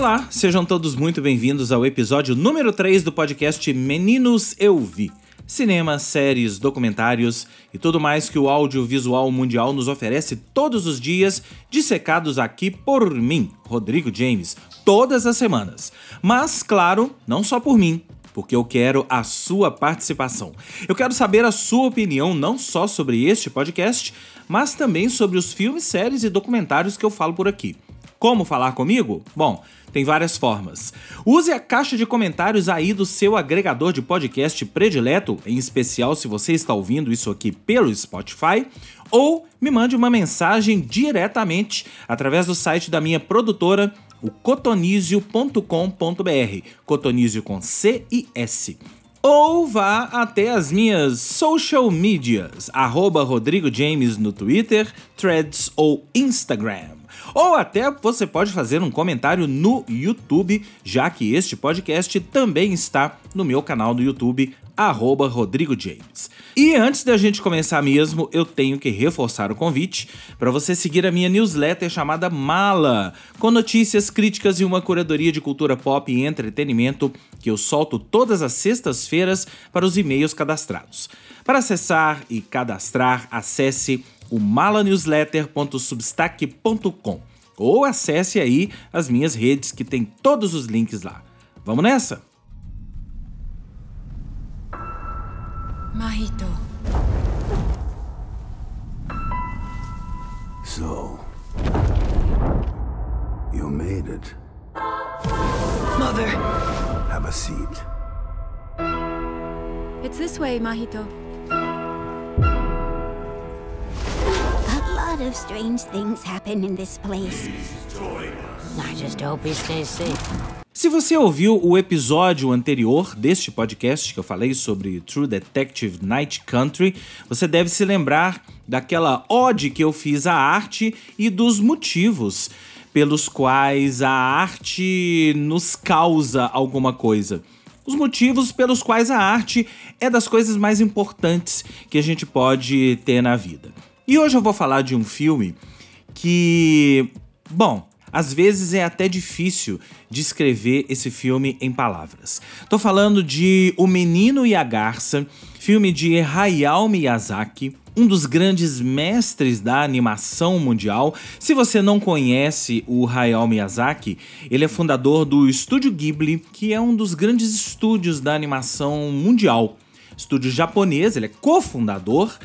Olá, sejam todos muito bem-vindos ao episódio número 3 do podcast Meninos Eu Vi. Cinema, séries, documentários e tudo mais que o audiovisual mundial nos oferece todos os dias, dissecados aqui por mim, Rodrigo James, todas as semanas. Mas, claro, não só por mim, porque eu quero a sua participação. Eu quero saber a sua opinião não só sobre este podcast, mas também sobre os filmes, séries e documentários que eu falo por aqui. Como falar comigo? Bom, tem várias formas. Use a caixa de comentários aí do seu agregador de podcast predileto, em especial se você está ouvindo isso aqui pelo Spotify, ou me mande uma mensagem diretamente através do site da minha produtora, o cotonizio.com.br. Cotonizio com C e S ou vá até as minhas social medias, arroba Rodrigo James no Twitter, Threads ou Instagram. Ou até você pode fazer um comentário no YouTube, já que este podcast também está no meu canal do YouTube, arroba Rodrigo James. E antes da gente começar mesmo, eu tenho que reforçar o convite para você seguir a minha newsletter chamada Mala, com notícias, críticas e uma curadoria de cultura pop e entretenimento que eu solto todas as sextas-feiras para os e-mails cadastrados. Para acessar e cadastrar, acesse o malanewsletter.substack.com ou acesse aí as minhas redes que tem todos os links lá. Vamos nessa? Mahito. So, you made it. Mother! Have a seat. It's this way, Mahito. Lot of strange things happen in this place. I just hope he stays safe. Se você ouviu o episódio anterior deste podcast que eu falei sobre True Detective Night Country, você deve se lembrar daquela ode que eu fiz à arte e dos motivos pelos quais a arte nos causa alguma coisa. Os motivos pelos quais a arte é das coisas mais importantes que a gente pode ter na vida. E hoje eu vou falar de um filme que, bom, às vezes é até difícil descrever esse filme em palavras. Tô falando de O Menino e a Garça, filme de Hayao Miyazaki, um dos grandes mestres da animação mundial. Se você não conhece o Hayao Miyazaki, ele é fundador do Estúdio Ghibli, que é um dos grandes estúdios da animação mundial estúdio japonês, ele é cofundador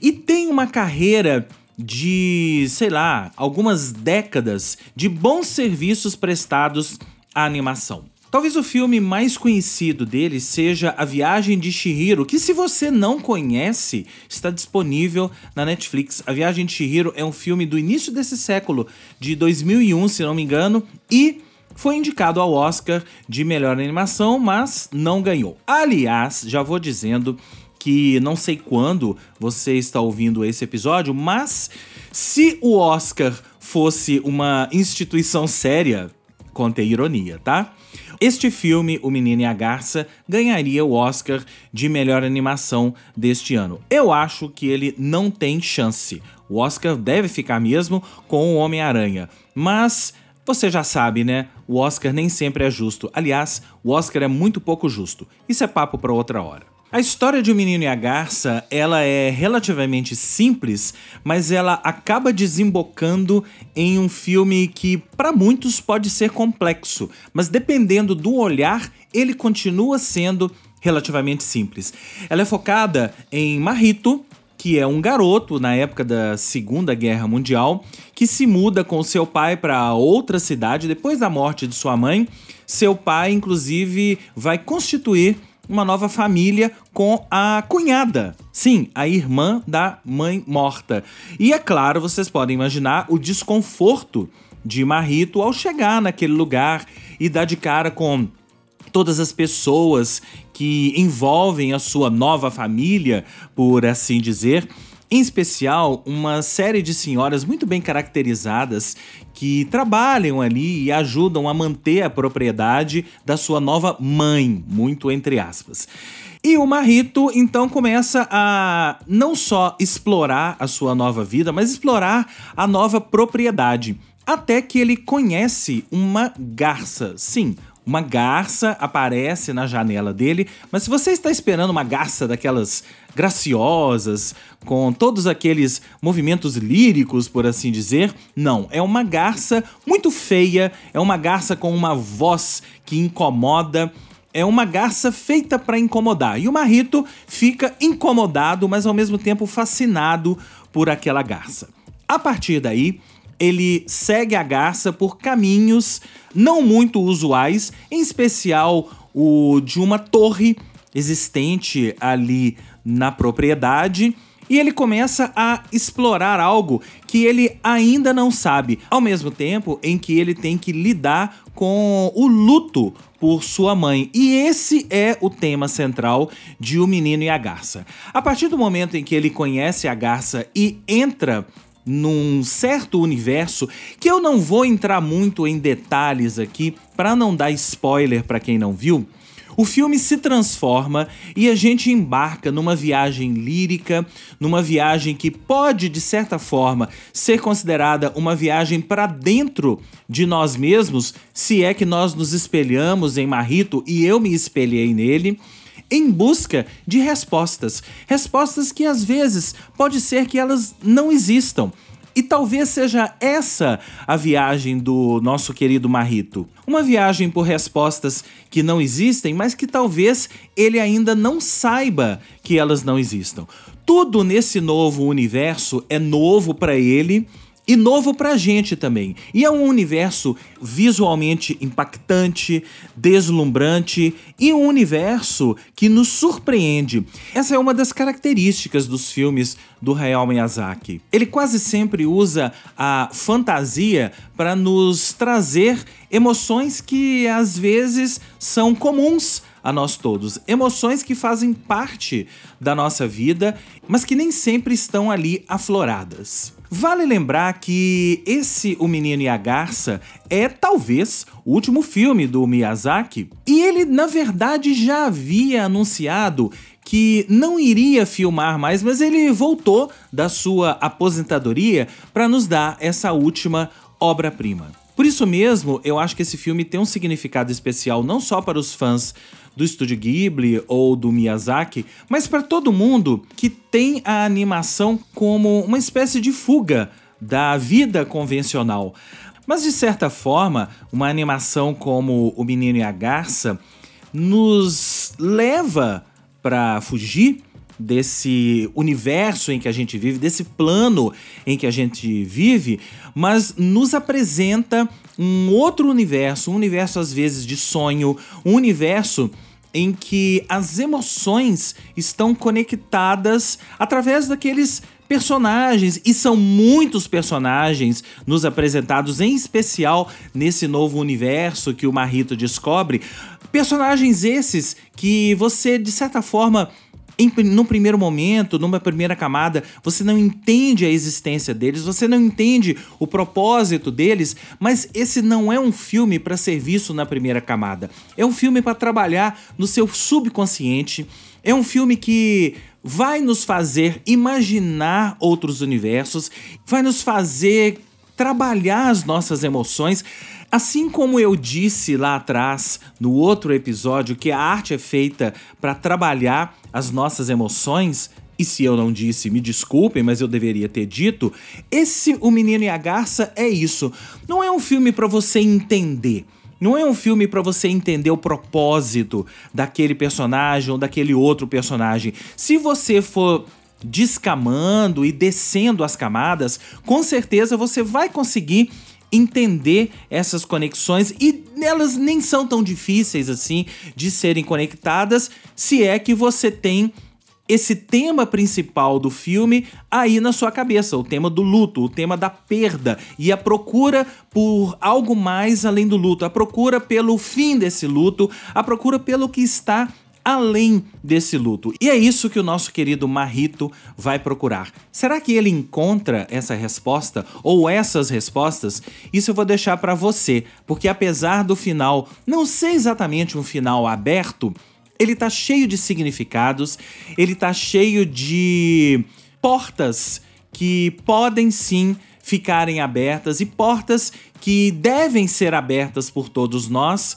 e tem uma carreira de, sei lá, algumas décadas de bons serviços prestados à animação. Talvez o filme mais conhecido dele seja A Viagem de Shihiro, que se você não conhece, está disponível na Netflix. A Viagem de Shihiro é um filme do início desse século, de 2001, se não me engano, e foi indicado ao Oscar de melhor animação, mas não ganhou. Aliás, já vou dizendo que não sei quando você está ouvindo esse episódio, mas se o Oscar fosse uma instituição séria, contei ironia, tá? Este filme, O Menino e a Garça, ganharia o Oscar de melhor animação deste ano. Eu acho que ele não tem chance. O Oscar deve ficar mesmo com o Homem-Aranha. Mas você já sabe, né? O Oscar nem sempre é justo. Aliás, o Oscar é muito pouco justo. Isso é papo para outra hora. A história de O Menino e a Garça, ela é relativamente simples, mas ela acaba desembocando em um filme que para muitos pode ser complexo, mas dependendo do olhar, ele continua sendo relativamente simples. Ela é focada em Marito, que é um garoto na época da Segunda Guerra Mundial, que se muda com seu pai para outra cidade depois da morte de sua mãe. Seu pai, inclusive, vai constituir uma nova família com a cunhada. Sim, a irmã da mãe morta. E é claro, vocês podem imaginar o desconforto de Marito ao chegar naquele lugar e dar de cara com todas as pessoas que envolvem a sua nova família, por assim dizer. Em especial, uma série de senhoras muito bem caracterizadas que trabalham ali e ajudam a manter a propriedade da sua nova mãe, muito entre aspas. E o Marito então começa a não só explorar a sua nova vida, mas explorar a nova propriedade. até que ele conhece uma garça. Sim, uma garça aparece na janela dele, mas se você está esperando uma garça daquelas graciosas, com todos aqueles movimentos líricos, por assim dizer, não, é uma garça muito feia, é uma garça com uma voz que incomoda, é uma garça feita para incomodar. E o Marrito fica incomodado, mas ao mesmo tempo fascinado por aquela garça. A partir daí, ele segue a garça por caminhos não muito usuais, em especial o de uma torre existente ali na propriedade. E ele começa a explorar algo que ele ainda não sabe, ao mesmo tempo em que ele tem que lidar com o luto por sua mãe. E esse é o tema central de O Menino e a Garça. A partir do momento em que ele conhece a garça e entra num certo universo que eu não vou entrar muito em detalhes aqui para não dar spoiler para quem não viu. O filme se transforma e a gente embarca numa viagem lírica, numa viagem que pode, de certa forma, ser considerada uma viagem para dentro de nós mesmos, se é que nós nos espelhamos em Marrito e eu me espelhei nele em busca de respostas. Respostas que às vezes pode ser que elas não existam. E talvez seja essa a viagem do nosso querido Marrito. Uma viagem por respostas que não existem, mas que talvez ele ainda não saiba que elas não existam. Tudo nesse novo universo é novo para ele e novo pra gente também. E é um universo visualmente impactante, deslumbrante e um universo que nos surpreende. Essa é uma das características dos filmes do Hayao Miyazaki. Ele quase sempre usa a fantasia para nos trazer emoções que às vezes são comuns a nós todos. Emoções que fazem parte da nossa vida, mas que nem sempre estão ali afloradas. Vale lembrar que esse O Menino e a Garça é talvez o último filme do Miyazaki e ele, na verdade, já havia anunciado que não iria filmar mais, mas ele voltou da sua aposentadoria para nos dar essa última obra-prima. Por isso mesmo, eu acho que esse filme tem um significado especial não só para os fãs do estúdio Ghibli ou do Miyazaki, mas para todo mundo que tem a animação como uma espécie de fuga da vida convencional. Mas de certa forma, uma animação como O Menino e a Garça nos leva para fugir desse universo em que a gente vive, desse plano em que a gente vive, mas nos apresenta um outro universo, um universo às vezes de sonho, um universo em que as emoções estão conectadas através daqueles personagens, e são muitos personagens nos apresentados, em especial nesse novo universo que o Marrito descobre. Personagens esses que você, de certa forma, num primeiro momento, numa primeira camada, você não entende a existência deles, você não entende o propósito deles, mas esse não é um filme para ser visto na primeira camada. É um filme para trabalhar no seu subconsciente. É um filme que vai nos fazer imaginar outros universos, vai nos fazer trabalhar as nossas emoções. Assim como eu disse lá atrás, no outro episódio, que a arte é feita para trabalhar as nossas emoções, e se eu não disse, me desculpem, mas eu deveria ter dito, esse O Menino e a Garça é isso. Não é um filme para você entender. Não é um filme para você entender o propósito daquele personagem ou daquele outro personagem. Se você for descamando e descendo as camadas, com certeza você vai conseguir entender essas conexões e elas nem são tão difíceis assim de serem conectadas, se é que você tem esse tema principal do filme aí na sua cabeça, o tema do luto, o tema da perda e a procura por algo mais além do luto, a procura pelo fim desse luto, a procura pelo que está além desse luto. E é isso que o nosso querido Marrito vai procurar. Será que ele encontra essa resposta ou essas respostas? Isso eu vou deixar para você, porque apesar do final não ser exatamente um final aberto, ele tá cheio de significados, ele tá cheio de portas que podem sim ficarem abertas e portas que devem ser abertas por todos nós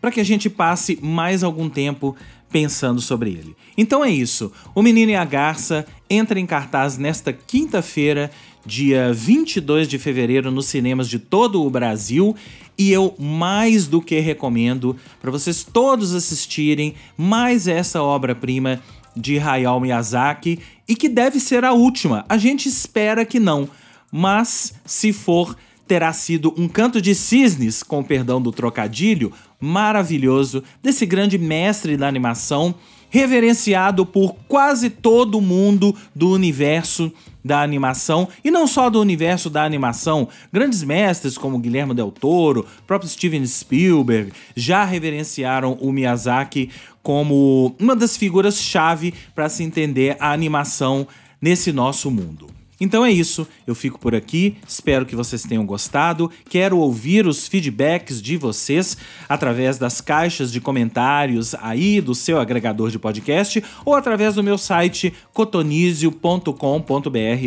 para que a gente passe mais algum tempo pensando sobre ele. Então é isso. O Menino e a Garça entra em cartaz nesta quinta-feira, dia 22 de fevereiro, nos cinemas de todo o Brasil. E eu mais do que recomendo para vocês todos assistirem mais essa obra-prima de Hayao Miyazaki e que deve ser a última. A gente espera que não, mas se for, terá sido um canto de cisnes, com perdão do trocadilho, maravilhoso desse grande mestre da animação, reverenciado por quase todo mundo do universo da animação e não só do universo da animação. Grandes mestres como Guilherme Del Toro, próprio Steven Spielberg já reverenciaram o Miyazaki como uma das figuras chave para se entender a animação nesse nosso mundo. Então é isso, eu fico por aqui, espero que vocês tenham gostado. Quero ouvir os feedbacks de vocês através das caixas de comentários aí do seu agregador de podcast ou através do meu site cotonizio.com.br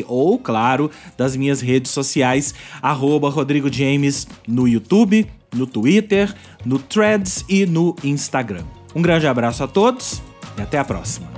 ou, claro, das minhas redes sociais, arroba Rodrigo James no YouTube, no Twitter, no Threads e no Instagram. Um grande abraço a todos e até a próxima.